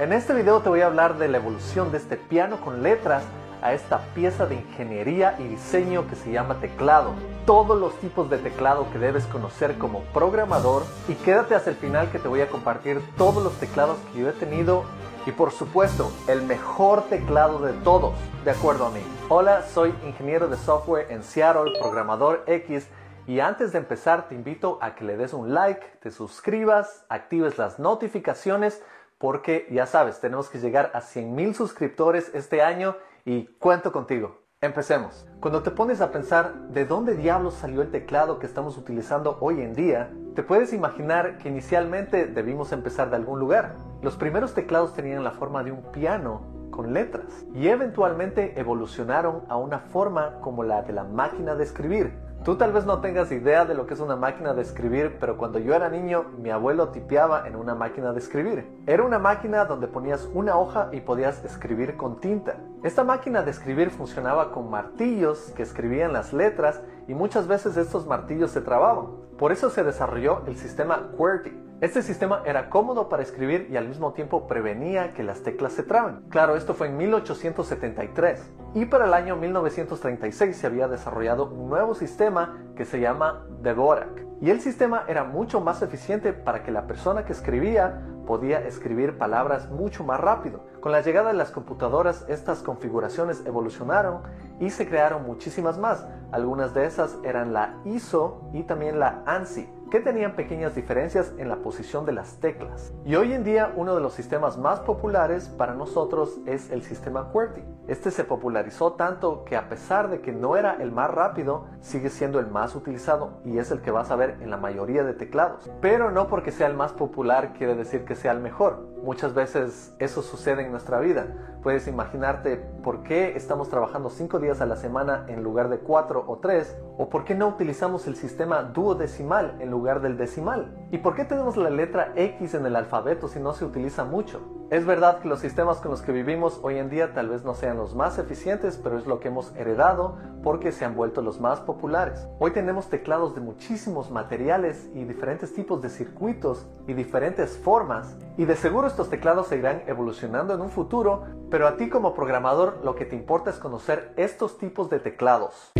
En este video te voy a hablar de la evolución de este piano con letras a esta pieza de ingeniería y diseño que se llama teclado. Todos los tipos de teclado que debes conocer como programador y quédate hasta el final que te voy a compartir todos los teclados que yo he tenido y por supuesto el mejor teclado de todos, de acuerdo a mí. Hola, soy ingeniero de software en Seattle, programador X y antes de empezar te invito a que le des un like, te suscribas, actives las notificaciones porque ya sabes, tenemos que llegar a 100 suscriptores este año y cuento contigo. Empecemos. Cuando te pones a pensar de dónde diablos salió el teclado que estamos utilizando hoy en día, te puedes imaginar que inicialmente debimos empezar de algún lugar. Los primeros teclados tenían la forma de un piano con letras y eventualmente evolucionaron a una forma como la de la máquina de escribir, Tú tal vez no tengas idea de lo que es una máquina de escribir, pero cuando yo era niño, mi abuelo tipeaba en una máquina de escribir. Era una máquina donde ponías una hoja y podías escribir con tinta. Esta máquina de escribir funcionaba con martillos que escribían las letras y muchas veces estos martillos se trababan. Por eso se desarrolló el sistema QWERTY, este sistema era cómodo para escribir y al mismo tiempo prevenía que las teclas se traben. Claro, esto fue en 1873 y para el año 1936 se había desarrollado un nuevo sistema que se llama Dvorak. Y el sistema era mucho más eficiente para que la persona que escribía podía escribir palabras mucho más rápido. Con la llegada de las computadoras, estas configuraciones evolucionaron y se crearon muchísimas más. Algunas de esas eran la ISO y también la ANSI que tenían pequeñas diferencias en la posición de las teclas. Y hoy en día uno de los sistemas más populares para nosotros es el sistema QWERTY. Este se popularizó tanto que a pesar de que no era el más rápido, sigue siendo el más utilizado y es el que vas a ver en la mayoría de teclados. Pero no porque sea el más popular quiere decir que sea el mejor. Muchas veces eso sucede en nuestra vida. Puedes imaginarte por qué estamos trabajando 5 días a la semana en lugar de 4 o 3, o por qué no utilizamos el sistema duodecimal en lugar del decimal, y por qué tenemos la letra X en el alfabeto si no se utiliza mucho. Es verdad que los sistemas con los que vivimos hoy en día tal vez no sean los más eficientes, pero es lo que hemos heredado porque se han vuelto los más populares. Hoy tenemos teclados de muchísimos materiales y diferentes tipos de circuitos y diferentes formas, y de seguro estos teclados seguirán evolucionando en un futuro, pero a ti como programador lo que te importa es conocer estos tipos de teclados.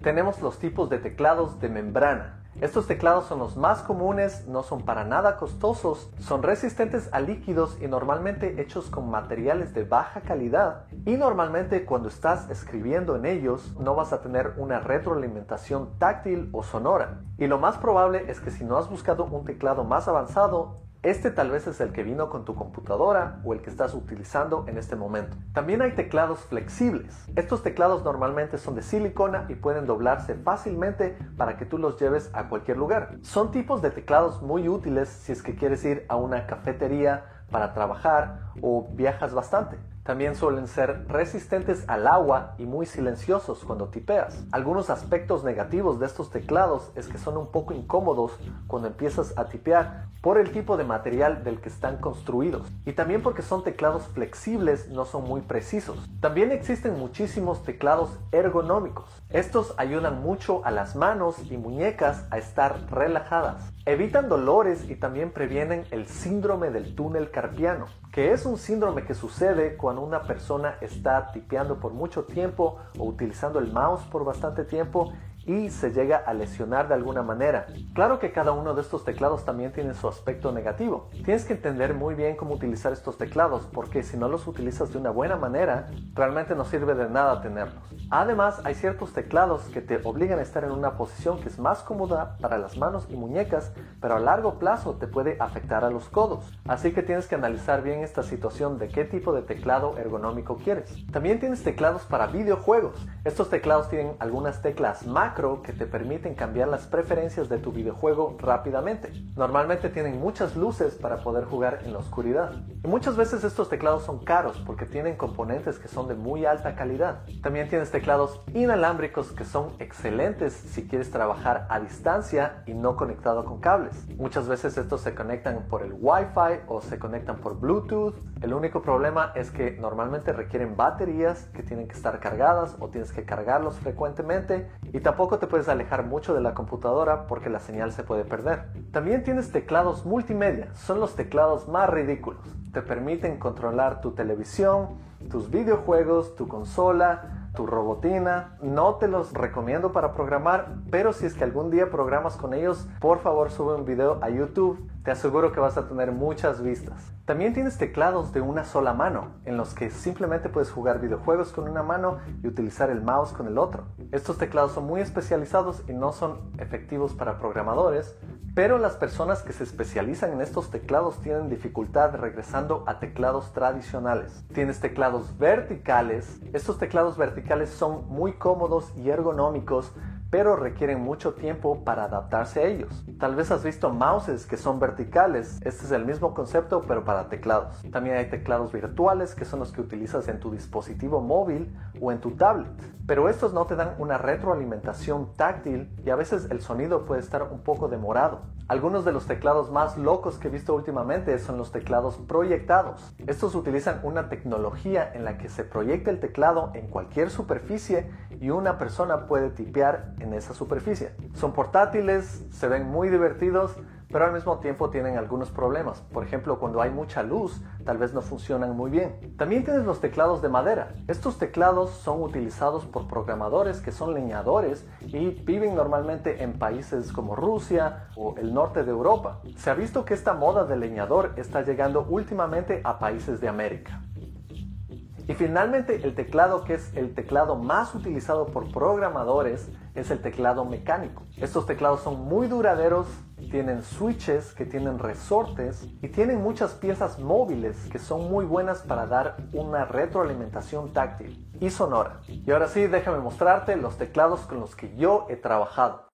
Tenemos los tipos de teclados de membrana. Estos teclados son los más comunes, no son para nada costosos, son resistentes a líquidos y normalmente hechos con materiales de baja calidad. Y normalmente cuando estás escribiendo en ellos no vas a tener una retroalimentación táctil o sonora. Y lo más probable es que si no has buscado un teclado más avanzado, este tal vez es el que vino con tu computadora o el que estás utilizando en este momento. También hay teclados flexibles. Estos teclados normalmente son de silicona y pueden doblarse fácilmente para que tú los lleves a cualquier lugar. Son tipos de teclados muy útiles si es que quieres ir a una cafetería para trabajar o viajas bastante. También suelen ser resistentes al agua y muy silenciosos cuando tipeas. Algunos aspectos negativos de estos teclados es que son un poco incómodos cuando empiezas a tipear por el tipo de material del que están construidos y también porque son teclados flexibles, no son muy precisos. También existen muchísimos teclados ergonómicos. Estos ayudan mucho a las manos y muñecas a estar relajadas. Evitan dolores y también previenen el síndrome del túnel carpiano, que es un síndrome que sucede cuando una persona está tipeando por mucho tiempo o utilizando el mouse por bastante tiempo y se llega a lesionar de alguna manera. Claro que cada uno de estos teclados también tiene su aspecto negativo. Tienes que entender muy bien cómo utilizar estos teclados porque si no los utilizas de una buena manera, realmente no sirve de nada tenerlos. Además, hay ciertos teclados que te obligan a estar en una posición que es más cómoda para las manos y muñecas, pero a largo plazo te puede afectar a los codos. Así que tienes que analizar bien esta situación de qué tipo de teclado ergonómico quieres. También tienes teclados para videojuegos. Estos teclados tienen algunas teclas Mac que te permiten cambiar las preferencias de tu videojuego rápidamente. Normalmente tienen muchas luces para poder jugar en la oscuridad. Y muchas veces estos teclados son caros porque tienen componentes que son de muy alta calidad. También tienes teclados inalámbricos que son excelentes si quieres trabajar a distancia y no conectado con cables. Muchas veces estos se conectan por el Wi-Fi o se conectan por Bluetooth. El único problema es que normalmente requieren baterías que tienen que estar cargadas o tienes que cargarlos frecuentemente y tampoco tampoco te puedes alejar mucho de la computadora porque la señal se puede perder. También tienes teclados multimedia, son los teclados más ridículos. Te permiten controlar tu televisión, tus videojuegos, tu consola, tu robotina. No te los recomiendo para programar, pero si es que algún día programas con ellos, por favor sube un video a YouTube. Te aseguro que vas a tener muchas vistas. También tienes teclados de una sola mano, en los que simplemente puedes jugar videojuegos con una mano y utilizar el mouse con el otro. Estos teclados son muy especializados y no son efectivos para programadores, pero las personas que se especializan en estos teclados tienen dificultad regresando a teclados tradicionales. Tienes teclados verticales. Estos teclados verticales son muy cómodos y ergonómicos pero requieren mucho tiempo para adaptarse a ellos. Tal vez has visto mouses que son verticales, este es el mismo concepto pero para teclados. También hay teclados virtuales que son los que utilizas en tu dispositivo móvil o en tu tablet, pero estos no te dan una retroalimentación táctil y a veces el sonido puede estar un poco demorado. Algunos de los teclados más locos que he visto últimamente son los teclados proyectados. Estos utilizan una tecnología en la que se proyecta el teclado en cualquier superficie y una persona puede tipear en esa superficie. Son portátiles, se ven muy divertidos, pero al mismo tiempo tienen algunos problemas. Por ejemplo, cuando hay mucha luz, tal vez no funcionan muy bien. También tienes los teclados de madera. Estos teclados son utilizados por programadores que son leñadores y viven normalmente en países como Rusia o el norte de Europa. Se ha visto que esta moda de leñador está llegando últimamente a países de América. Y finalmente el teclado que es el teclado más utilizado por programadores es el teclado mecánico. Estos teclados son muy duraderos, tienen switches que tienen resortes y tienen muchas piezas móviles que son muy buenas para dar una retroalimentación táctil y sonora. Y ahora sí, déjame mostrarte los teclados con los que yo he trabajado.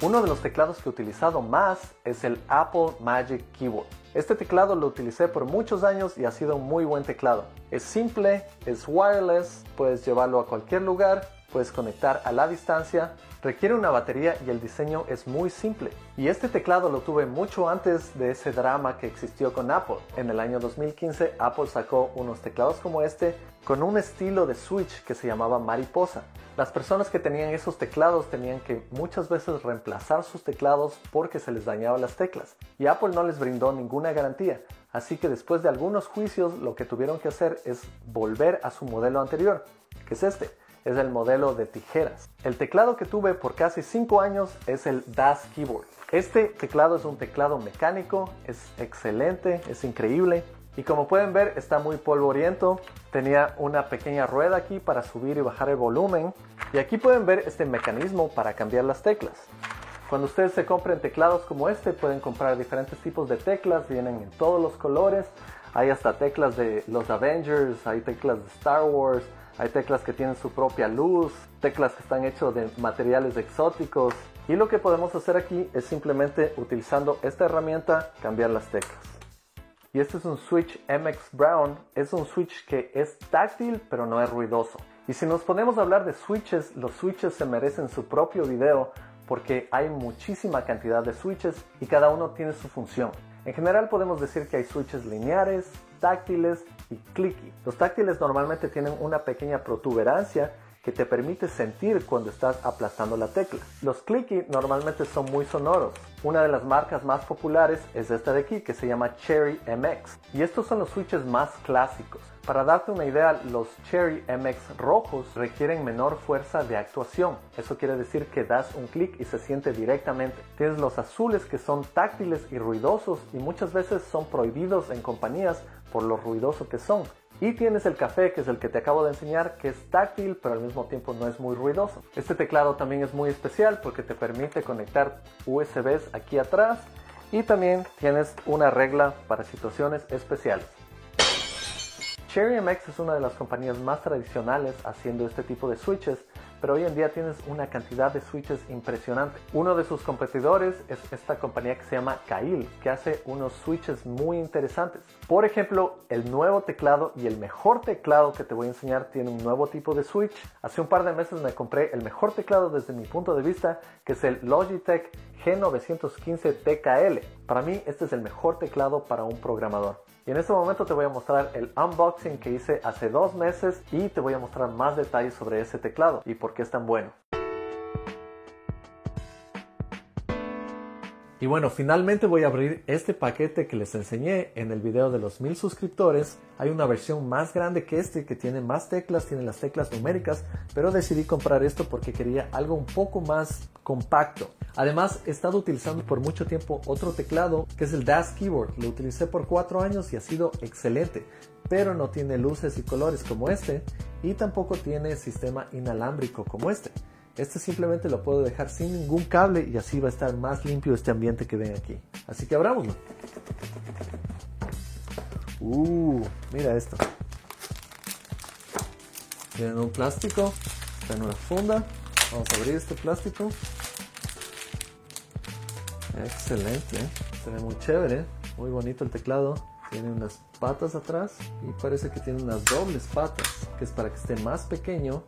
Uno de los teclados que he utilizado más es el Apple Magic Keyboard. Este teclado lo utilicé por muchos años y ha sido un muy buen teclado. Es simple, es wireless, puedes llevarlo a cualquier lugar, puedes conectar a la distancia, requiere una batería y el diseño es muy simple. Y este teclado lo tuve mucho antes de ese drama que existió con Apple. En el año 2015 Apple sacó unos teclados como este con un estilo de switch que se llamaba mariposa. Las personas que tenían esos teclados tenían que muchas veces reemplazar sus teclados porque se les dañaban las teclas y Apple no les brindó ninguna garantía. Así que después de algunos juicios lo que tuvieron que hacer es volver a su modelo anterior, que es este. Es el modelo de tijeras. El teclado que tuve por casi 5 años es el DAS Keyboard. Este teclado es un teclado mecánico, es excelente, es increíble. Y como pueden ver está muy polvoriento. Tenía una pequeña rueda aquí para subir y bajar el volumen. Y aquí pueden ver este mecanismo para cambiar las teclas. Cuando ustedes se compren teclados como este pueden comprar diferentes tipos de teclas. Vienen en todos los colores. Hay hasta teclas de los Avengers, hay teclas de Star Wars, hay teclas que tienen su propia luz, teclas que están hechas de materiales exóticos. Y lo que podemos hacer aquí es simplemente utilizando esta herramienta cambiar las teclas. Y este es un Switch MX Brown. Es un Switch que es táctil pero no es ruidoso. Y si nos ponemos a hablar de switches, los switches se merecen su propio video porque hay muchísima cantidad de switches y cada uno tiene su función. En general podemos decir que hay switches lineares, táctiles y clicky. Los táctiles normalmente tienen una pequeña protuberancia que te permite sentir cuando estás aplastando la tecla. Los clicky normalmente son muy sonoros. Una de las marcas más populares es esta de aquí que se llama Cherry MX. Y estos son los switches más clásicos. Para darte una idea, los Cherry MX rojos requieren menor fuerza de actuación. Eso quiere decir que das un clic y se siente directamente. Tienes los azules que son táctiles y ruidosos y muchas veces son prohibidos en compañías por lo ruidoso que son. Y tienes el café, que es el que te acabo de enseñar, que es táctil, pero al mismo tiempo no es muy ruidoso. Este teclado también es muy especial porque te permite conectar USBs aquí atrás y también tienes una regla para situaciones especiales. Cherry MX es una de las compañías más tradicionales haciendo este tipo de switches pero hoy en día tienes una cantidad de switches impresionante. Uno de sus competidores es esta compañía que se llama Kail, que hace unos switches muy interesantes. Por ejemplo, el nuevo teclado y el mejor teclado que te voy a enseñar tiene un nuevo tipo de switch. Hace un par de meses me compré el mejor teclado desde mi punto de vista, que es el Logitech G915 TKL. Para mí este es el mejor teclado para un programador. Y en este momento te voy a mostrar el unboxing que hice hace dos meses y te voy a mostrar más detalles sobre ese teclado y por qué es tan bueno. Y bueno, finalmente voy a abrir este paquete que les enseñé en el video de los mil suscriptores. Hay una versión más grande que este que tiene más teclas, tiene las teclas numéricas, pero decidí comprar esto porque quería algo un poco más compacto. Además, he estado utilizando por mucho tiempo otro teclado que es el Dash Keyboard. Lo utilicé por cuatro años y ha sido excelente, pero no tiene luces y colores como este y tampoco tiene sistema inalámbrico como este. Este simplemente lo puedo dejar sin ningún cable y así va a estar más limpio este ambiente que ven aquí. Así que abrámoslo. Uh, mira esto. Tiene un plástico, está una funda. Vamos a abrir este plástico. Excelente, ¿eh? se ve muy chévere, muy bonito el teclado. Tiene unas patas atrás y parece que tiene unas dobles patas, que es para que esté más pequeño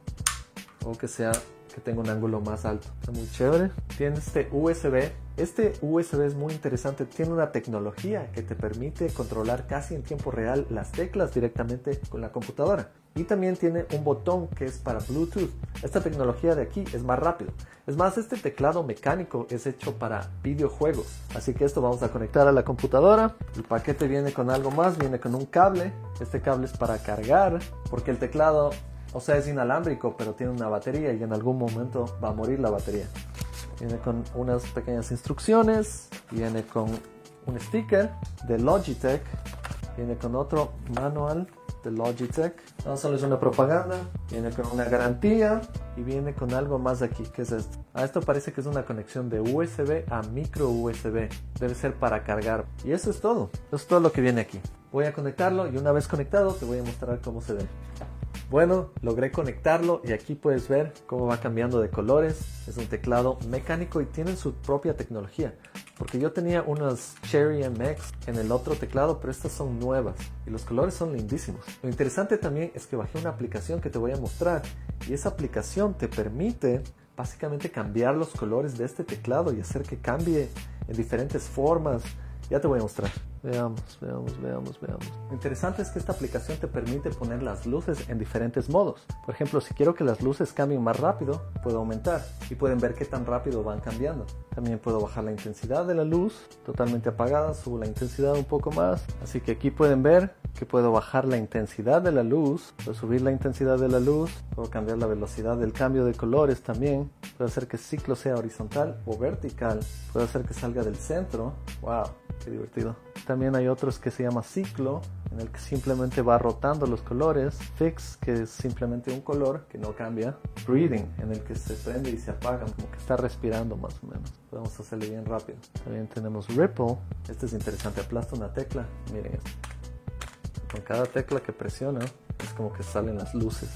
o que sea que tenga un ángulo más alto. Está muy chévere. Tiene este USB. Este USB es muy interesante. Tiene una tecnología que te permite controlar casi en tiempo real las teclas directamente con la computadora. Y también tiene un botón que es para Bluetooth. Esta tecnología de aquí es más rápido. Es más, este teclado mecánico es hecho para videojuegos. Así que esto vamos a conectar a la computadora. El paquete viene con algo más, viene con un cable. Este cable es para cargar, porque el teclado o sea, es inalámbrico, pero tiene una batería y en algún momento va a morir la batería. Viene con unas pequeñas instrucciones, viene con un sticker de Logitech, viene con otro manual de Logitech. No solo es una propaganda, viene con una garantía y viene con algo más aquí, que es esto. A esto parece que es una conexión de USB a micro USB. Debe ser para cargar. Y eso es todo. Eso es todo lo que viene aquí. Voy a conectarlo y una vez conectado te voy a mostrar cómo se ve. Bueno, logré conectarlo y aquí puedes ver cómo va cambiando de colores. Es un teclado mecánico y tienen su propia tecnología. Porque yo tenía unas Cherry MX en el otro teclado, pero estas son nuevas y los colores son lindísimos. Lo interesante también es que bajé una aplicación que te voy a mostrar y esa aplicación te permite básicamente cambiar los colores de este teclado y hacer que cambie en diferentes formas. Ya te voy a mostrar. Veamos, veamos, veamos, veamos. Lo interesante es que esta aplicación te permite poner las luces en diferentes modos. Por ejemplo, si quiero que las luces cambien más rápido, puedo aumentar y pueden ver qué tan rápido van cambiando. También puedo bajar la intensidad de la luz, totalmente apagada, subo la intensidad un poco más. Así que aquí pueden ver que puedo bajar la intensidad de la luz, puedo subir la intensidad de la luz, puedo cambiar la velocidad del cambio de colores también, puedo hacer que el ciclo sea horizontal o vertical, puedo hacer que salga del centro. ¡Wow! ¡Qué divertido! También hay otros que se llama ciclo, en el que simplemente va rotando los colores. Fix, que es simplemente un color que no cambia. Breathing, en el que se prende y se apaga, como que está respirando más o menos. Podemos hacerle bien rápido. También tenemos Ripple. Este es interesante. Aplasta una tecla. Miren esto. Con cada tecla que presiona, es como que salen las luces.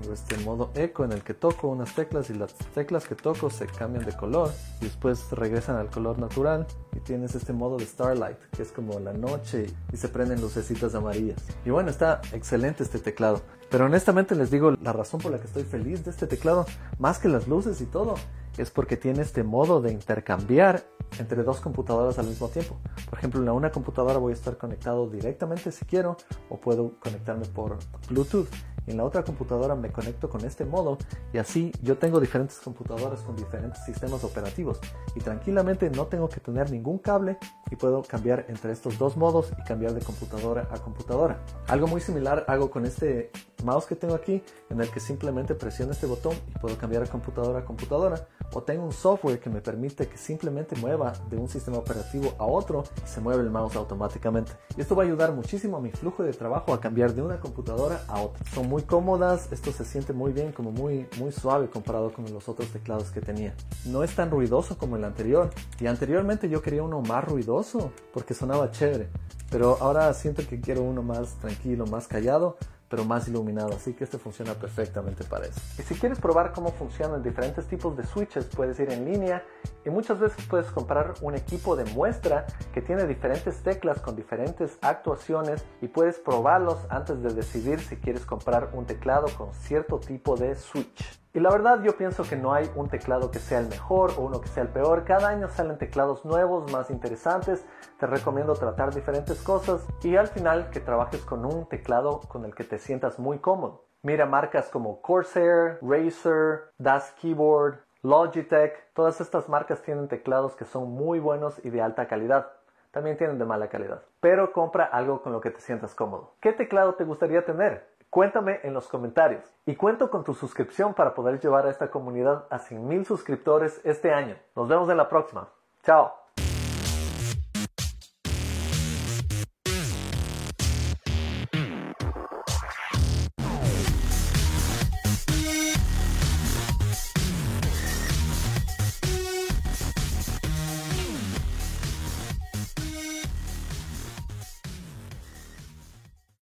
Tengo este modo eco en el que toco unas teclas y las teclas que toco se cambian de color y después regresan al color natural. Y tienes este modo de Starlight, que es como la noche y se prenden lucecitas amarillas. Y bueno, está excelente este teclado. Pero honestamente les digo, la razón por la que estoy feliz de este teclado, más que las luces y todo, es porque tiene este modo de intercambiar entre dos computadoras al mismo tiempo. Por ejemplo, en una computadora voy a estar conectado directamente si quiero o puedo conectarme por Bluetooth en la otra computadora me conecto con este modo y así yo tengo diferentes computadoras con diferentes sistemas operativos y tranquilamente no tengo que tener ningún cable y puedo cambiar entre estos dos modos y cambiar de computadora a computadora. Algo muy similar hago con este mouse que tengo aquí en el que simplemente presiono este botón y puedo cambiar de computadora a computadora o tengo un software que me permite que simplemente mueva de un sistema operativo a otro y se mueve el mouse automáticamente. Y esto va a ayudar muchísimo a mi flujo de trabajo a cambiar de una computadora a otra. Son muy cómodas, esto se siente muy bien, como muy, muy suave comparado con los otros teclados que tenía. No es tan ruidoso como el anterior y anteriormente yo quería uno más ruidoso porque sonaba chévere, pero ahora siento que quiero uno más tranquilo, más callado pero más iluminado, así que este funciona perfectamente para eso. Y si quieres probar cómo funcionan diferentes tipos de switches, puedes ir en línea Y muchas veces puedes comprar un equipo de muestra que tiene diferentes teclas con diferentes actuaciones y puedes probarlos antes de decidir si quieres comprar un teclado con cierto tipo de switch. Y la verdad yo pienso que no hay un teclado que sea el mejor o uno que sea el peor. Cada año salen teclados nuevos, más interesantes. Te recomiendo tratar diferentes cosas y al final que trabajes con un teclado con el que te sientas muy cómodo. Mira marcas como Corsair, Razer, Das Keyboard, Logitech. Todas estas marcas tienen teclados que son muy buenos y de alta calidad. También tienen de mala calidad. Pero compra algo con lo que te sientas cómodo. ¿Qué teclado te gustaría tener? Cuéntame en los comentarios. Y cuento con tu suscripción para poder llevar a esta comunidad a 100.000 suscriptores este año. Nos vemos en la próxima. Chao.